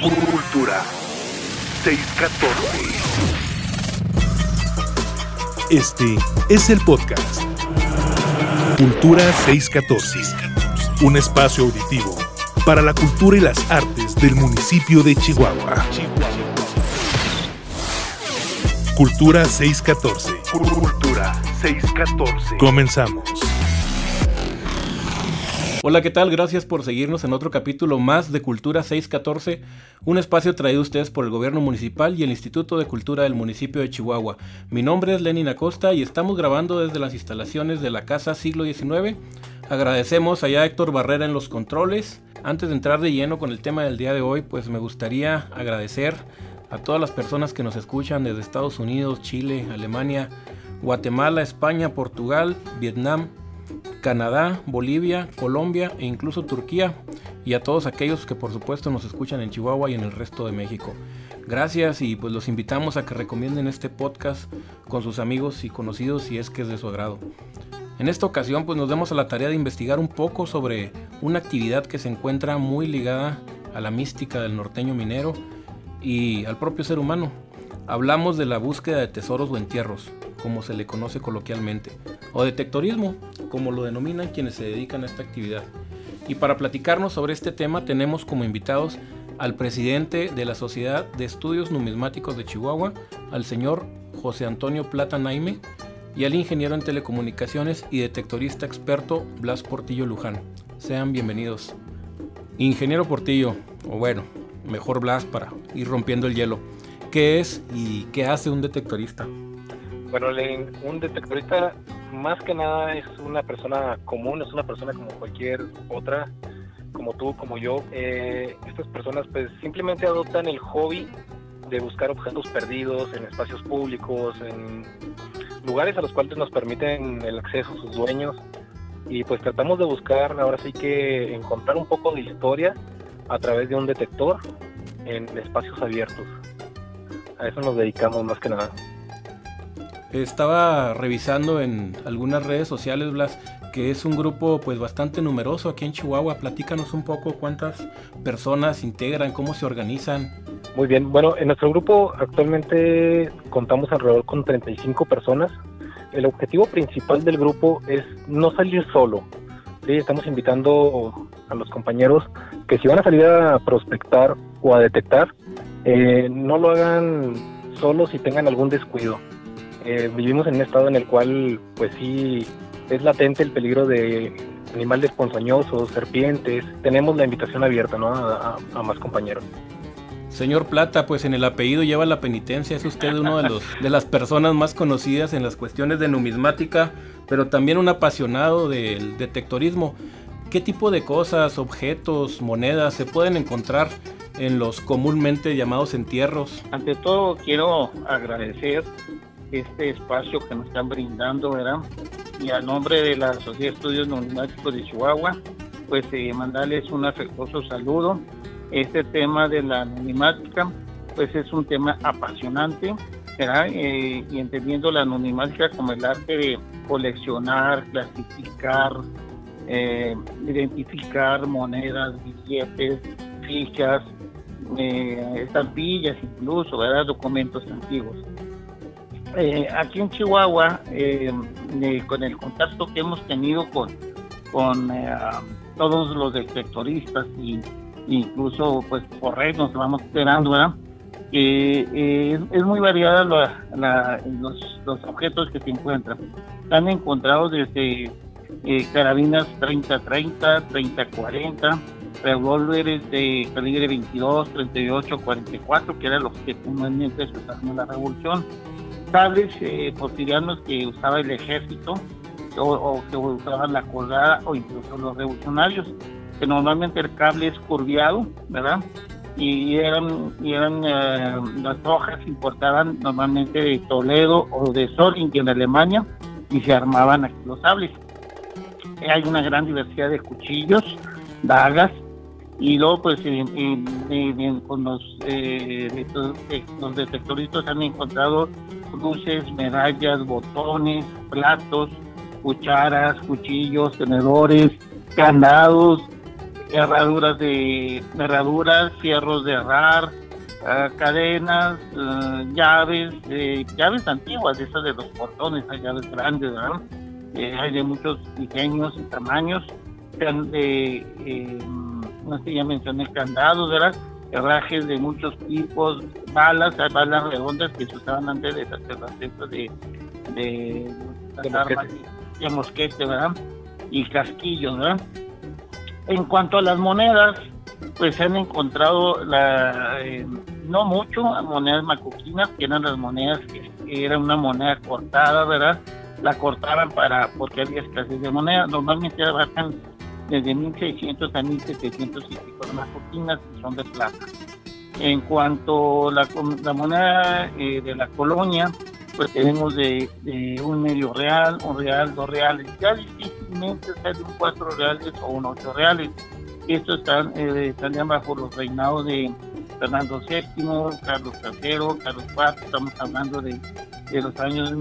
Cultura 614. Este es el podcast Cultura 614, un espacio auditivo para la cultura y las artes del municipio de Chihuahua. Cultura 614. Cultura 614. Comenzamos. Hola, ¿qué tal? Gracias por seguirnos en otro capítulo más de Cultura 614, un espacio traído a ustedes por el Gobierno Municipal y el Instituto de Cultura del municipio de Chihuahua. Mi nombre es Lenin Acosta y estamos grabando desde las instalaciones de la Casa Siglo XIX. Agradecemos allá a Héctor Barrera en los controles. Antes de entrar de lleno con el tema del día de hoy, pues me gustaría agradecer a todas las personas que nos escuchan desde Estados Unidos, Chile, Alemania, Guatemala, España, Portugal, Vietnam, Canadá, Bolivia, Colombia e incluso Turquía y a todos aquellos que por supuesto nos escuchan en Chihuahua y en el resto de México. Gracias y pues los invitamos a que recomienden este podcast con sus amigos y conocidos si es que es de su agrado. En esta ocasión pues nos damos a la tarea de investigar un poco sobre una actividad que se encuentra muy ligada a la mística del norteño minero y al propio ser humano. Hablamos de la búsqueda de tesoros o entierros, como se le conoce coloquialmente, o detectorismo, como lo denominan quienes se dedican a esta actividad. Y para platicarnos sobre este tema tenemos como invitados al presidente de la Sociedad de Estudios Numismáticos de Chihuahua, al señor José Antonio Plata Naime, y al ingeniero en telecomunicaciones y detectorista experto Blas Portillo Luján. Sean bienvenidos. Ingeniero Portillo, o bueno, mejor Blas para ir rompiendo el hielo. ¿Qué es y qué hace un detectorista? Bueno, Lenin, un detectorista más que nada es una persona común, es una persona como cualquier otra, como tú, como yo. Eh, estas personas pues simplemente adoptan el hobby de buscar objetos perdidos en espacios públicos, en lugares a los cuales nos permiten el acceso sus dueños y pues tratamos de buscar ahora sí que encontrar un poco de historia a través de un detector en espacios abiertos. A eso nos dedicamos más que nada. Estaba revisando en algunas redes sociales, Blas, que es un grupo pues bastante numeroso aquí en Chihuahua. Platícanos un poco cuántas personas integran, cómo se organizan. Muy bien, bueno, en nuestro grupo actualmente contamos alrededor con 35 personas. El objetivo principal del grupo es no salir solo. Estamos invitando a los compañeros que si van a salir a prospectar o a detectar, eh, no lo hagan solos y tengan algún descuido. Eh, vivimos en un estado en el cual, pues sí, es latente el peligro de animales ponzoñosos, serpientes. Tenemos la invitación abierta ¿no? a, a, a más compañeros. Señor Plata, pues en el apellido lleva la penitencia, es usted uno de, los, de las personas más conocidas en las cuestiones de numismática, pero también un apasionado del detectorismo. ¿Qué tipo de cosas, objetos, monedas se pueden encontrar en los comúnmente llamados entierros? Ante todo quiero agradecer este espacio que nos están brindando, ¿verdad? Y a nombre de la Sociedad de Estudios Numismáticos de Chihuahua, pues eh, mandarles un afectuoso saludo. Este tema de la numismática, pues es un tema apasionante, ¿verdad? Eh, y entendiendo la numismática como el arte de coleccionar, clasificar, eh, identificar monedas, billetes, fichas, estampillas incluso, ¿verdad? Documentos antiguos. Eh, aquí en Chihuahua, eh, eh, con el contacto que hemos tenido con, con todos los detectoristas y incluso pues por red nos vamos esperando, ¿verdad? es, es, muy variada la, la, los, los, objetos que se encuentran. Han encontrado desde carabinas 30-30, 30-40, revólveres de calibre 22, 38, 44, que eran los que comúnmente se usaban en la revolución cables eh, cotidianos que usaba el ejército o, que usaban la colgada o incluso los revolucionarios, que normalmente el cable es curviado, ¿verdad? Y eran, y eran eh, las hojas importaban normalmente de Toledo o de Solingen en Alemania y se armaban aquí los sables. Hay una gran diversidad de cuchillos, dagas, y luego pues eh, eh, eh, con los, los detectoristas han encontrado cruces, medallas, botones, platos, cucharas, cuchillos, tenedores, candados, herraduras de herraduras, fierros de herrar, ah, cadenas, ah, llaves, llaves antiguas, esas de los portones, hay llaves grandes, ¿verdad? Eh, hay de muchos diseños y tamaños, eh, no sé, ya mencioné candados, ¿verdad? herrajes de muchos tipos, balas, balas redondas que se usaban antes de las de, de, de, armas, de mosquete, ¿verdad? Y casquillos, ¿verdad? En cuanto a las monedas, pues se han encontrado la, eh, no mucho monedas macuquinas, que eran las monedas que, era una moneda cortada, ¿verdad? La cortaban para, porque había escasez de moneda, normalmente abarcan desde 1600 a 1700 y pico macuquinas que son de plata. En cuanto a la, la moneda eh, de la colonia, pues tenemos de, un medio real, un real, dos reales. Ya difícilmente sale un cuatro reales o un ocho reales. Estos están, eh, están bajo los reinados de Fernando VII, Carlos III, Carlos IV. Estamos hablando de, de los años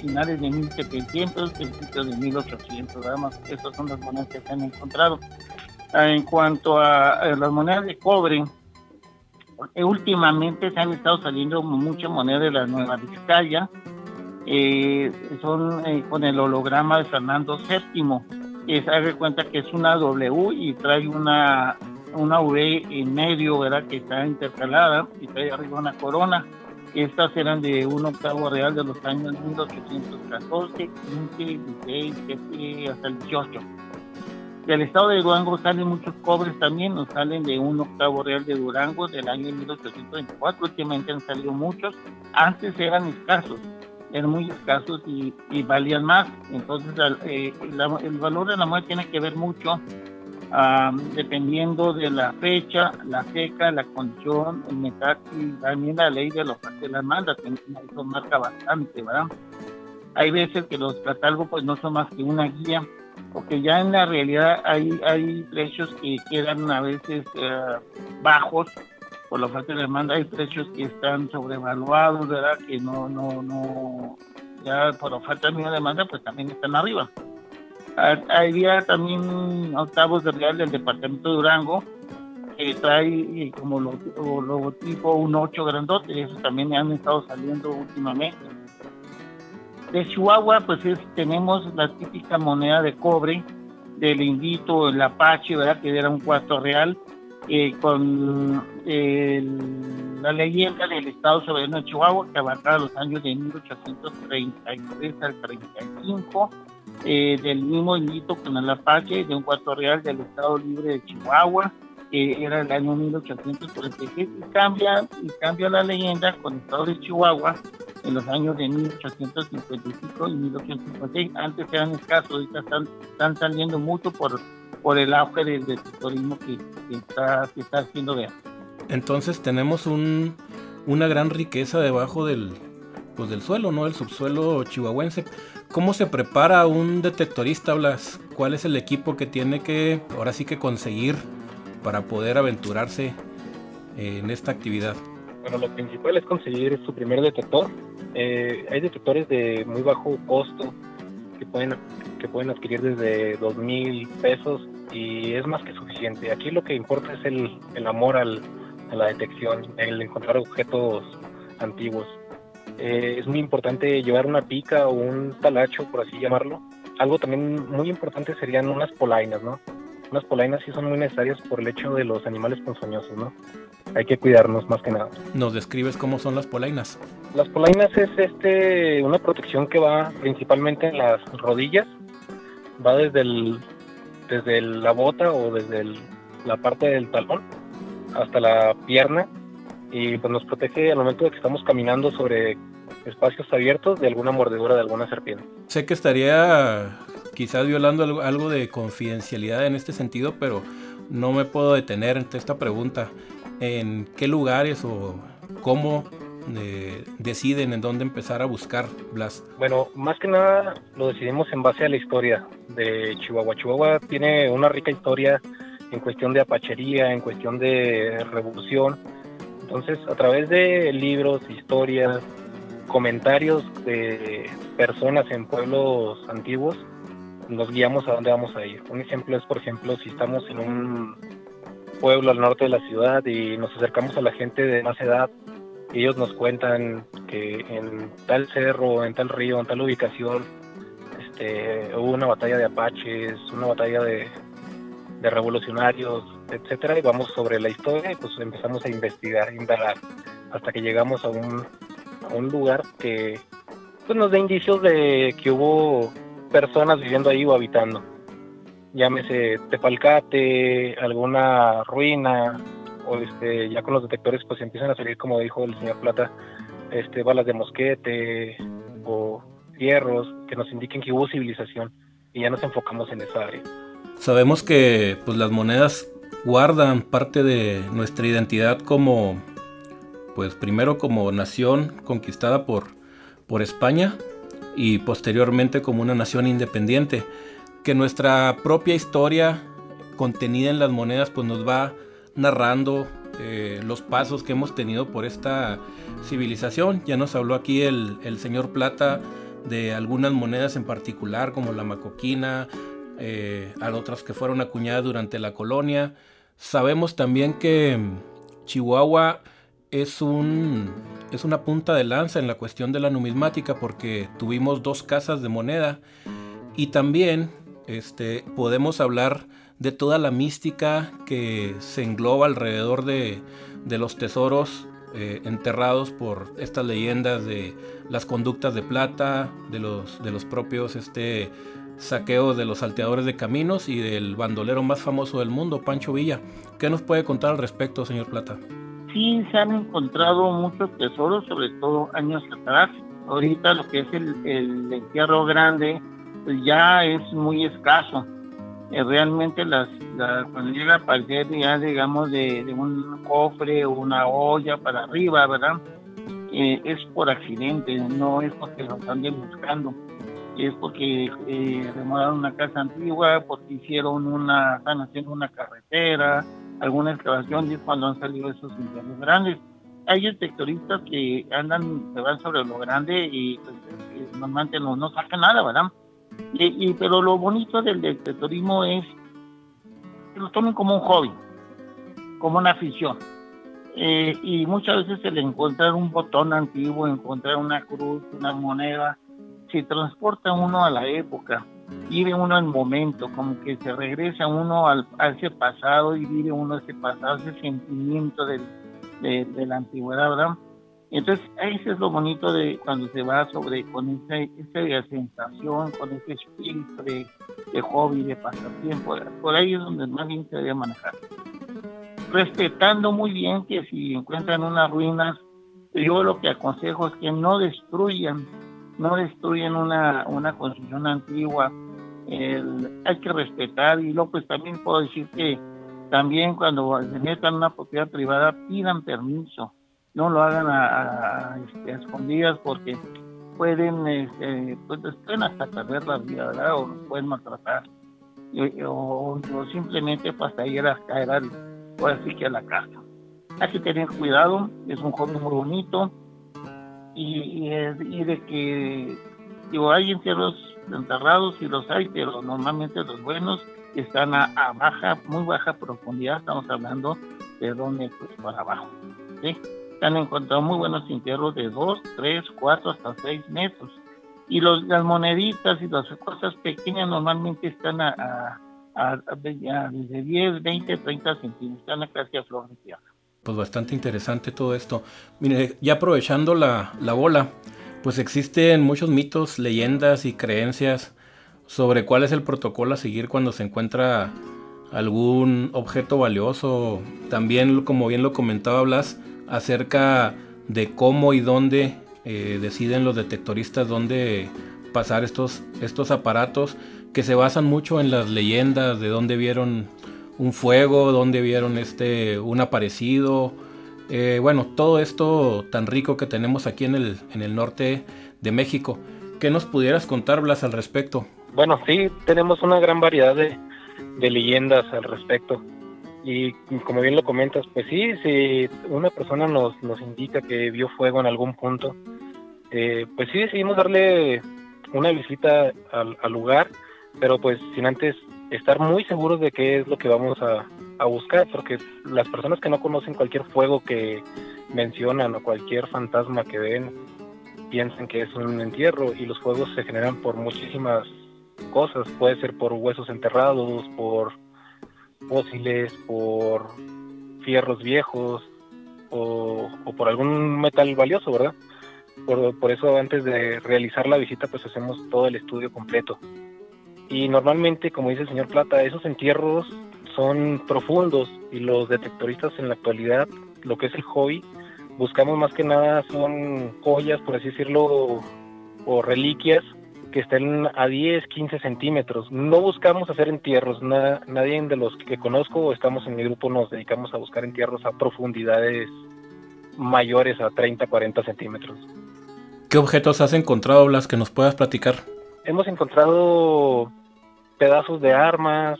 finales de 1700, principios de 1800. Además, estas son las monedas que se han encontrado. Ah, en cuanto a, las monedas de cobre, eh, últimamente se han estado saliendo muchas monedas de la Nueva Vizcaya, eh, son eh, con el holograma de Fernando VII, que se hace cuenta que es una W y trae una, una V en medio, ¿verdad? Que está intercalada y trae arriba una corona. Estas eran de un octavo real de los años 1814, 15, 16, hasta el 18 del estado de Durango salen muchos cobres también, nos salen de un octavo real de Durango del año 1824, últimamente han salido muchos, antes eran escasos, eran muy escasos y, valían más, entonces eh, el valor de la moneda tiene que ver mucho dependiendo de la fecha, la fecha, la condición, el metal y también la ley de los de las mandas, que eso marca bastante, ¿verdad? Hay veces que los catálogos pues no son más que una guía porque ya en la realidad hay, hay precios que quedan a veces eh, bajos por la falta de demanda, hay precios que están sobrevaluados, ¿verdad? Que no, no, no, ya por falta de demanda, pues también están arriba. Había también octavos de real del departamento de Durango, que trae eh, como logotipo un 8 grandote, eso también han estado saliendo últimamente de Chihuahua, pues tenemos la típica moneda de cobre del indito, el apache, ¿verdad? Que era un cuarto real, eh, con la leyenda del Estado Soberano de Chihuahua, que abarcaba los años de 1833 al 35, eh, del mismo indito con el apache, de un cuarto real del Estado Libre de Chihuahua, que era el año 1846, y cambia, y cambia la leyenda con el Estado de Chihuahua en los años de 1855 y 1856. Antes eran escasos, ahorita están, están saliendo mucho por, por el auge del, turismo que, está, que está haciendo ver. Entonces tenemos un, una gran riqueza debajo del, pues del suelo, ¿no? El subsuelo chihuahuense. ¿Cómo se prepara un detectorista, Blas? ¿Cuál es el equipo que tiene que, ahora sí que conseguir para poder aventurarse en esta actividad? Bueno, lo principal es conseguir su primer detector. Eh, hay detectores de muy bajo costo que pueden, que pueden adquirir desde dos mil pesos y es más que suficiente. Aquí lo que importa es el, el amor al, a la detección, el encontrar objetos antiguos. Eh, es muy importante llevar una pica o un talacho, por así llamarlo. Algo también muy importante serían unas polainas, ¿no? Unas polainas sí son muy necesarias por el hecho de los animales ponzoñosos, ¿no? hay que cuidarnos más que nada. ¿Nos describes cómo son las polainas? Las polainas es este una protección que va principalmente en las rodillas, va desde el desde la bota o desde la parte del talón hasta la pierna y pues nos protege al momento de que estamos caminando sobre espacios abiertos de alguna mordedura de alguna serpiente. Sé que estaría quizás violando algo de confidencialidad en este sentido, pero no me puedo detener ante esta pregunta en qué lugares o cómo eh, deciden en dónde empezar a buscar Blas? Bueno, más que nada lo decidimos en base a la historia de Chihuahua. Chihuahua tiene una rica historia en cuestión de apachería, en cuestión de revolución. Entonces, a través de libros, historias, comentarios de personas en pueblos antiguos, nos guiamos a dónde vamos a ir. Un ejemplo es, por ejemplo, si estamos en un pueblo al norte de la ciudad y nos acercamos a la gente de más edad. Y ellos nos cuentan que en tal cerro, en tal río, en tal ubicación, este, hubo una batalla de apaches, una batalla de, de revolucionarios, etcétera, y vamos sobre la historia y pues empezamos a investigar, indagar, hasta que llegamos a un, a un lugar que pues, nos da indicios de que hubo personas viviendo ahí o habitando. Llámese Tepalcate, alguna ruina, o este, ya con los detectores pues empiezan a salir, como dijo el señor Plata, este, balas de mosquete o hierros que nos indiquen que hubo civilización y ya nos enfocamos en esa área. Sabemos que pues, las monedas guardan parte de nuestra identidad como, pues primero como nación conquistada por, por España y posteriormente como una nación independiente, que nuestra propia historia contenida en las monedas pues nos va narrando eh, los pasos que hemos tenido por esta civilización. Ya nos habló aquí el, el señor Plata de algunas monedas en particular como la macoquina, eh, otras que fueron acuñadas durante la colonia. Sabemos también que Chihuahua es, un, es una punta de lanza en la cuestión de la numismática porque tuvimos dos casas de moneda y también este, podemos hablar de toda la mística que se engloba alrededor de, de los tesoros eh, enterrados por estas leyendas de las conductas de plata, de los, de los propios este, saqueos de los salteadores de caminos y del bandolero más famoso del mundo, Pancho Villa. ¿Qué nos puede contar al respecto, señor Plata? Sí, se han encontrado muchos tesoros, sobre todo años atrás. Ahorita lo que es el, el entierro grande pues ya es muy escaso. Eh, realmente las, cuando llega a aparecer ya digamos de, un cofre o una olla para arriba, ¿verdad? Eh, es por accidente, no es porque lo anden buscando es porque eh, una casa antigua, porque hicieron una, están haciendo una carretera, alguna excavación, y es cuando han salido esos incendios grandes. Hay detectoristas que andan, se van sobre lo grande y pues, eh, normalmente no, no sacan nada, ¿verdad? Y, pero lo bonito del detectorismo es que lo tomen como un hobby, como una afición. Eh, y muchas veces el encontrar un botón antiguo, encontrar una cruz, una moneda, se transporta uno a la época, vive uno el momento, como que se regresa uno al, a ese pasado y vive uno ese pasado, ese sentimiento de, la antigüedad, ¿verdad? Entonces, ese es lo bonito de cuando se va sobre, con esa, esa sensación, con ese espíritu de, hobby, de pasatiempo, por ahí es donde más bien se debe manejar. Respetando muy bien que si encuentran unas ruinas, yo lo que aconsejo es que no destruyan no destruyen una, una construcción antigua, hay que respetar y luego pues también puedo decir que también cuando se metan una propiedad privada pidan permiso, no lo hagan a, este, escondidas porque pueden, este, pues pueden hasta perder la vida, ¿verdad? O pueden maltratar. o, simplemente para ir a caer al, o así que a la casa. Hay que tener cuidado, es un joven muy bonito, y, y, de que digo, hay entierros enterrados y los hay, pero normalmente los buenos están a, baja, muy baja profundidad, estamos hablando de donde pues para abajo. ¿sí? Se han encontrado muy buenos entierros de 2, 3, 4, hasta 6 metros. Y los, las moneditas y las cosas pequeñas normalmente están a, a, desde 10, 20, 30 centímetros, están a casi a flor de tierra pues bastante interesante todo esto. Mire, ya aprovechando la, bola, pues existen muchos mitos, leyendas y creencias sobre cuál es el protocolo a seguir cuando se encuentra algún objeto valioso. También, como bien lo comentaba Blas, acerca de cómo y dónde eh, deciden los detectoristas dónde pasar estos, estos aparatos que se basan mucho en las leyendas de dónde vieron un fuego, donde vieron este, un aparecido. Eh, bueno, todo esto tan rico que tenemos aquí en el, en el norte de México. ¿Qué nos pudieras contar, Blas, al respecto? Bueno, sí, tenemos una gran variedad de, leyendas al respecto. Y como bien lo comentas, pues sí, si una persona nos, nos indica que vio fuego en algún punto, eh, pues sí decidimos darle una visita al lugar, pero pues sin antes estar muy seguros de qué es lo que vamos a, a buscar, porque las personas que no conocen cualquier fuego que mencionan o cualquier fantasma que ven, piensan que es un entierro y los fuegos se generan por muchísimas cosas, puede ser por huesos enterrados, por fósiles, por fierros viejos o, por algún metal valioso, ¿verdad? Por, por, eso antes de realizar la visita pues hacemos todo el estudio completo. Y normalmente, como dice el señor Plata, esos entierros son profundos y los detectoristas en la actualidad, lo que es el hobby, buscamos más que nada son joyas, por así decirlo, o reliquias que estén a 10, 15 centímetros. No buscamos hacer entierros, nadie de los que conozco o estamos en mi grupo nos dedicamos a buscar entierros a profundidades mayores a 30, 40 centímetros. ¿Qué objetos has encontrado, Blas, que nos puedas platicar? Hemos encontrado pedazos de armas.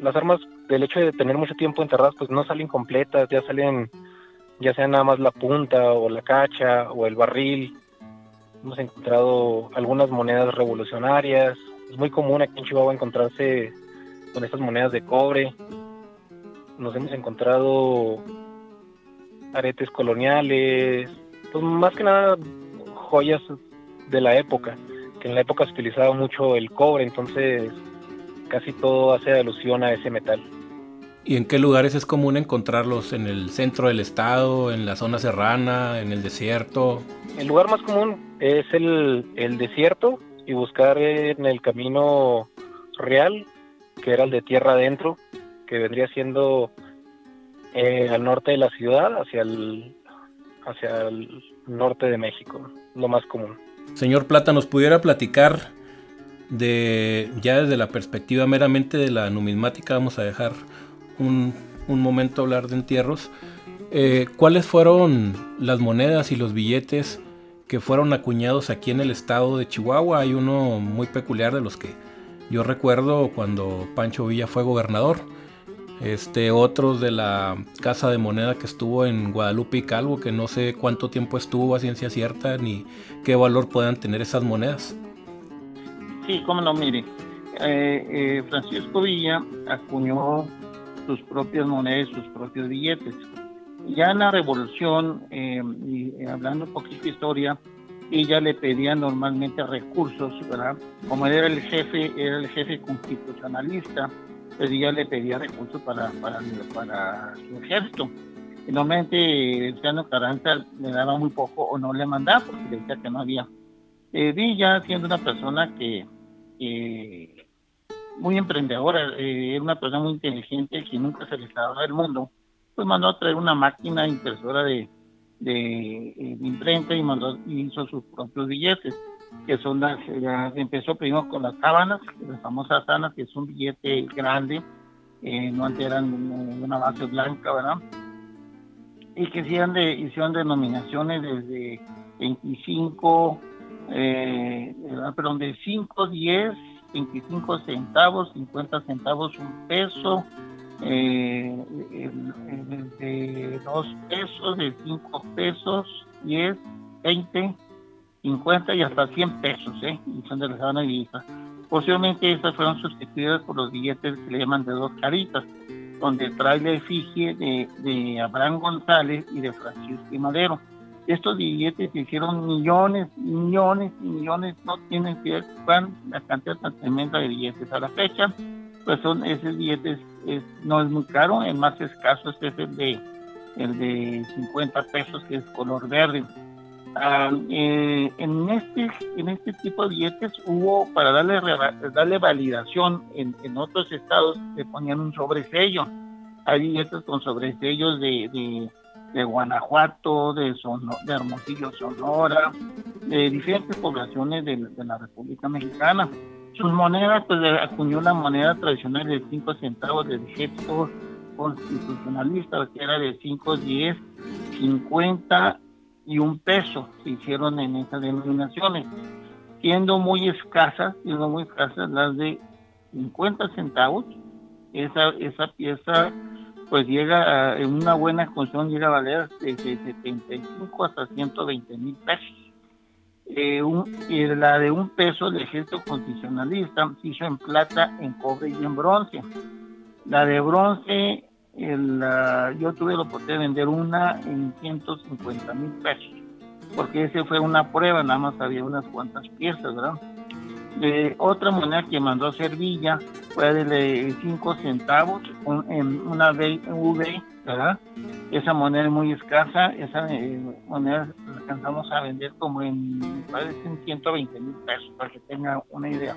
Las armas, del hecho de tener mucho tiempo enterradas, pues no salen completas, ya salen, ya sea nada más la punta o la cacha o el barril Hemos encontrado algunas monedas revolucionarias. Es muy común aquí en Chihuahua encontrarse con estas monedas de cobre. Nos hemos encontrado aretes coloniales, pues más que nada joyas de la época, que en la época se utilizaba mucho el cobre, entonces casi todo hace alusión a ese metal. ¿Y en qué lugares es común encontrarlos? ¿En el centro del estado, en la zona serrana, en el desierto? El lugar más común es el, el desierto y buscar en el camino real, que era el de tierra adentro, que vendría siendo eh, al norte de la ciudad, hacia el, hacia el norte de México, lo más común. Señor Plata, ¿nos pudiera platicar de, ya desde la perspectiva meramente de la numismática, vamos a dejar un, un momento hablar de entierros, eh, ¿cuáles fueron las monedas y los billetes que fueron acuñados aquí en el estado de Chihuahua. Hay uno muy peculiar de los que yo recuerdo cuando Pancho Villa fue gobernador. Este, otros de la casa de moneda que estuvo en Guadalupe y Calvo, que no sé cuánto tiempo estuvo a ciencia cierta ni qué valor puedan tener esas monedas. Sí, cómo no, mire. Eh, eh, Francisco Villa acuñó sus propias monedas, sus propios billetes ya en la revolución, eh, y hablando un poquito de historia, ella le pedía normalmente recursos, ¿verdad? Como era el jefe, era el jefe constitucionalista, pues ella le pedía recursos para, para, su ejército. Y normalmente ciudadano Carranza le daba muy poco o no le mandaba porque decía que no había. Eh, Villa, siendo una persona que, muy emprendedora, eh, era una persona muy inteligente que nunca se le estaba del mundo, pues mandó a traer una máquina impresora de, de, eh, imprenta y mandó hizo sus propios billetes que son las, empezó primero con las sábanas, las famosas sábanas, que es un billete grande, eh, no antes eran una base blanca, ¿verdad? Y que hicieron, de, hicieron denominaciones desde 25, eh, perdón, de 5, 10, 25 centavos, 50 centavos, un peso, eh, de 2 pesos, de 5 pesos, 10, 20, 50 y hasta 100 pesos, ¿eh? Y son de la sabana vieja. Posiblemente estas fueron sustituidas por los billetes que le llaman de dos caritas, donde trae la efigie de, de Abraham González y de Francisco y Madero. Estos billetes se hicieron millones, millones millones, no tienen que ver con la cantidad tan tremenda de billetes a la fecha pues son esos billetes, no es muy caro, el más escaso es el de, el de 50 pesos, que es color verde. Ah, en, este, en este tipo de billetes hubo, para darle, darle validación en, otros estados, se ponían un sobresello. Hay billetes con sobresellos de, de, de Guanajuato, de, de Hermosillo, Sonora, de diferentes poblaciones de, de la República Mexicana. Sus monedas, pues acuñó la moneda tradicional de 5 centavos del gesto constitucionalista, que era de 5, 10, 50 y un peso, se hicieron en esas denominaciones, siendo muy escasas, siendo muy escasas las de 50 centavos, esa, esa pieza pues llega a, en una buena condición llega a valer desde 75 hasta 120 mil pesos Eh, la de un peso del ejército constitucionalista se hizo en plata, en cobre y en bronce. La de bronce, el, yo tuve la oportunidad de vender una en 150 mil pesos, porque ese fue una prueba, nada más había unas cuantas piezas, ¿verdad? otra moneda que mandó a hacer Villa fue de 5 centavos, en una V, ¿verdad? Esa moneda es muy escasa, esa eh, moneda la alcanzamos a vender como en, parece, 120 mil pesos, para que tenga una idea.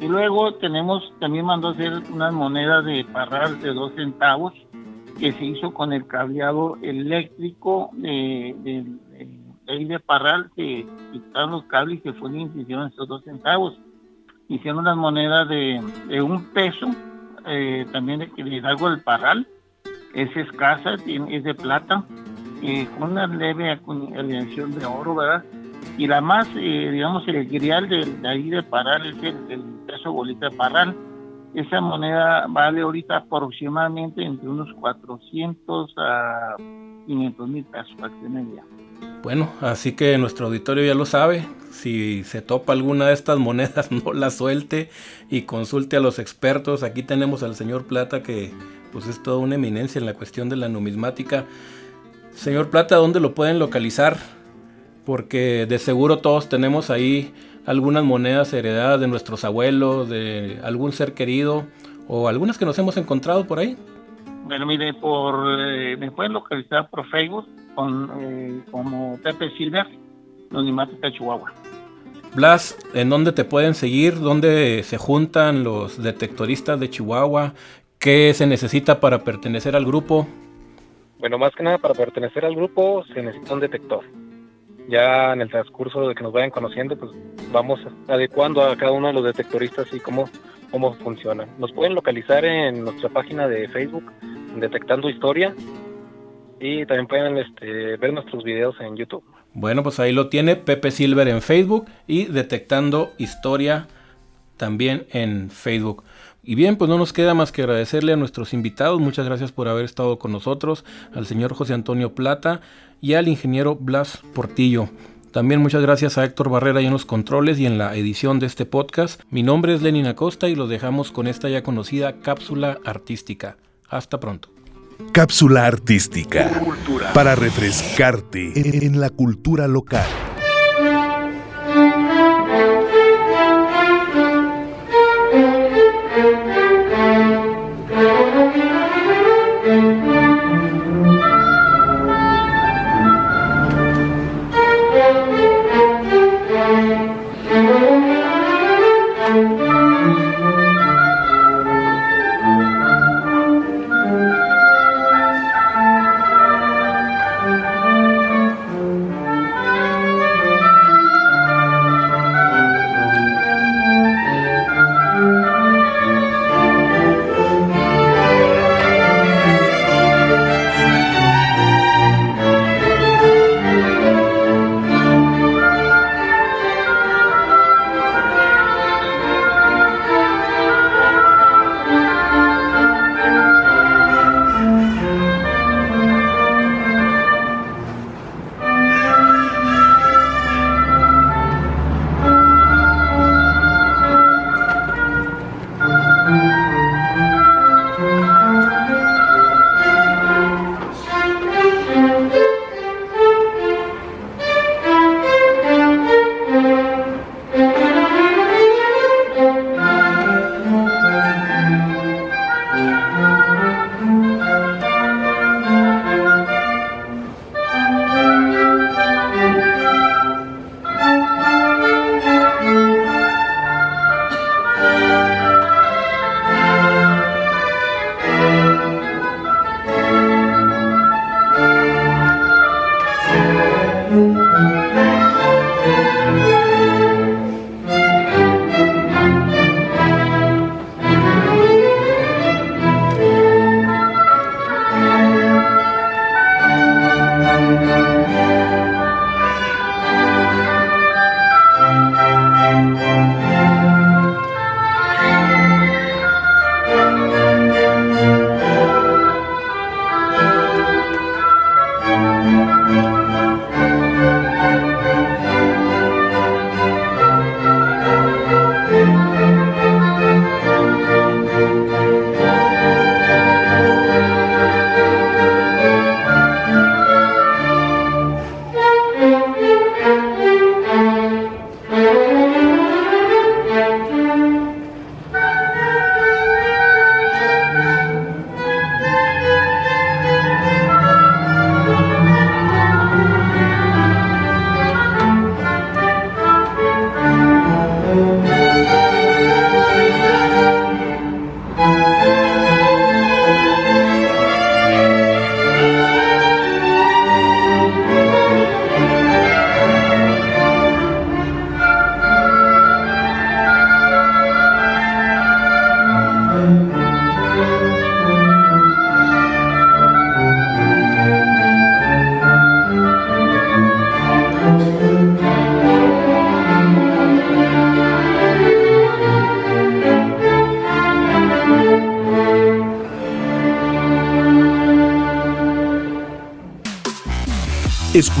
Y luego tenemos, también mandó a hacer unas monedas de parral de 2 centavos, que se hizo con el cableado eléctrico de, de, de, de Parral, que quitaron los cables y se fueron y hicieron dos centavos hicieron unas monedas de, un peso, eh, también de, algo del Parral, es escasa, es de plata, con una leve alineación de oro, ¿verdad? Y la más, eh, digamos, el grial de, ahí de Parral es el, peso bolita de Parral. Esa moneda vale ahorita aproximadamente entre unos 400 a 500 mil pesos, para que idea. Bueno, así que nuestro auditorio ya lo sabe. Si se topa alguna de estas monedas, no la suelte y consulte a los expertos. Aquí tenemos al señor Plata que pues es toda una eminencia en la cuestión de la numismática. Señor Plata, ¿dónde lo pueden localizar? Porque de seguro todos tenemos ahí algunas monedas heredadas de nuestros abuelos, de algún ser querido o algunas que nos hemos encontrado por ahí. Bueno, mire, por, eh, me pueden localizar por Facebook con, eh, como Pepe Silver, los de Chihuahua. Blas, ¿en dónde te pueden seguir? ¿Dónde se juntan los detectoristas de Chihuahua? ¿Qué se necesita para pertenecer al grupo? Bueno, más que nada para pertenecer al grupo se necesita un detector. Ya en el transcurso de que nos vayan conociendo, pues vamos adecuando a cada uno de los detectoristas y cómo, cómo funcionan. Nos pueden localizar en nuestra página de Facebook, Detectando Historia, y también pueden este, ver nuestros videos en YouTube. Bueno, pues ahí lo tiene Pepe Silver en Facebook y Detectando Historia también en Facebook. Y bien, pues no nos queda más que agradecerle a nuestros invitados. Muchas gracias por haber estado con nosotros, al señor José Antonio Plata y al ingeniero Blas Portillo. También muchas gracias a Héctor Barrera y en los controles y en la edición de este podcast. Mi nombre es Lenin Acosta y los dejamos con esta ya conocida cápsula artística. Hasta pronto. Cápsula artística para refrescarte en la cultura local.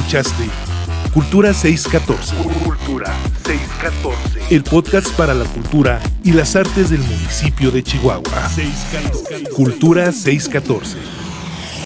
Escuchaste Cultura 614, Cultura 614. el podcast para la cultura y las artes del municipio de Chihuahua. Cultura 614.